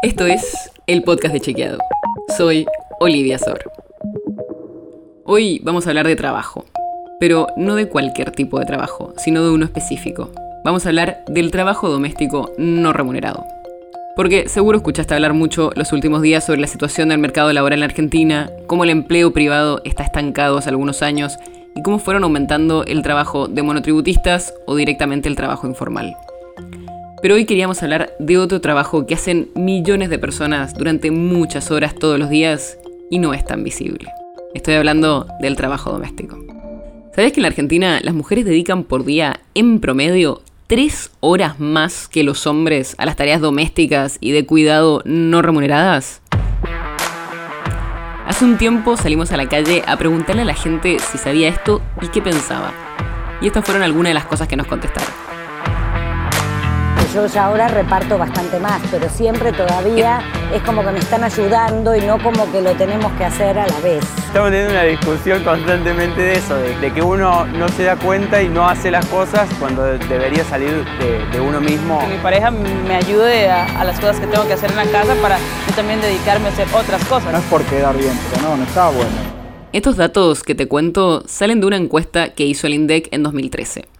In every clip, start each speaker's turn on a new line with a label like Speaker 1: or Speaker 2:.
Speaker 1: Esto es el podcast de Chequeado. Soy Olivia Sor. Hoy vamos a hablar de trabajo, pero no de cualquier tipo de trabajo, sino de uno específico. Vamos a hablar del trabajo doméstico no remunerado. Porque seguro escuchaste hablar mucho los últimos días sobre la situación del mercado laboral en Argentina, cómo el empleo privado está estancado hace algunos años y cómo fueron aumentando el trabajo de monotributistas o directamente el trabajo informal. Pero hoy queríamos hablar de otro trabajo que hacen millones de personas durante muchas horas todos los días y no es tan visible. Estoy hablando del trabajo doméstico. ¿Sabes que en la Argentina las mujeres dedican por día, en promedio, tres horas más que los hombres a las tareas domésticas y de cuidado no remuneradas? Hace un tiempo salimos a la calle a preguntarle a la gente si sabía esto y qué pensaba. Y estas fueron algunas de las cosas que nos contestaron
Speaker 2: yo ya ahora reparto bastante más, pero siempre todavía es como que me están ayudando y no como que lo tenemos que hacer a la vez.
Speaker 3: Estamos teniendo una discusión constantemente de eso, de, que uno no se da cuenta y no hace las cosas cuando debería salir de, uno mismo.
Speaker 4: Que mi pareja me ayude a, las cosas que tengo que hacer en la casa para yo también dedicarme a hacer otras cosas.
Speaker 5: No es por quedar bien, pero no, no está bueno.
Speaker 1: Estos datos que te cuento salen de una encuesta que hizo el INDEC en 2013.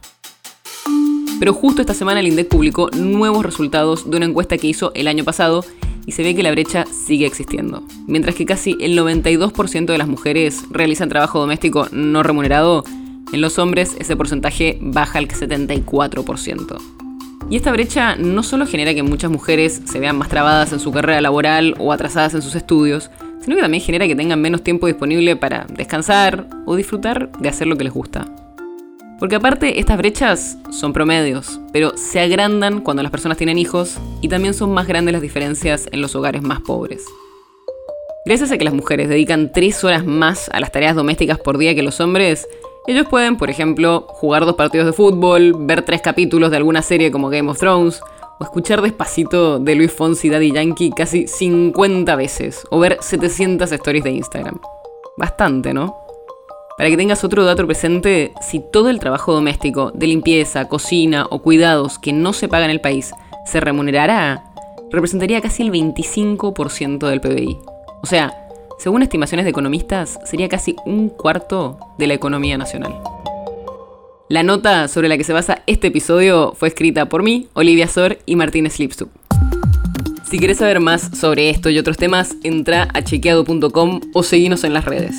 Speaker 1: Pero justo esta semana el INDEC publicó nuevos resultados de una encuesta que hizo el año pasado y se ve que la brecha sigue existiendo. Mientras que casi el 92% de las mujeres realizan trabajo doméstico no remunerado, en los hombres ese porcentaje baja al 74%. Y esta brecha no solo genera que muchas mujeres se vean más trabadas en su carrera laboral o atrasadas en sus estudios, sino que también genera que tengan menos tiempo disponible para descansar o disfrutar de hacer lo que les gusta. Porque aparte estas brechas son promedios, pero se agrandan cuando las personas tienen hijos y también son más grandes las diferencias en los hogares más pobres. Gracias a que las mujeres dedican tres horas más a las tareas domésticas por día que los hombres, ellos pueden, por ejemplo, jugar dos partidos de fútbol, ver tres capítulos de alguna serie como Game of Thrones, o escuchar despacito de Luis Fonsi y Daddy Yankee casi 50 veces, o ver 700 stories de Instagram. Bastante, ¿no? Para que tengas otro dato presente, si todo el trabajo doméstico, de limpieza, cocina o cuidados que no se paga en el país se remunerará, representaría casi el 25% del PBI. O sea, según estimaciones de economistas, sería casi un cuarto de la economía nacional. La nota sobre la que se basa este episodio fue escrita por mí, Olivia Sor y Martínez Lipstup. Si quieres saber más sobre esto y otros temas, entra a chequeado.com o seguinos en las redes.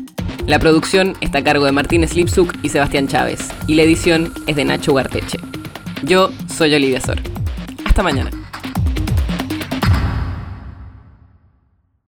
Speaker 1: La producción está a cargo de Martín Slipsuk y Sebastián Chávez, y la edición es de Nacho Garteche. Yo soy Olivia Sor. Hasta mañana.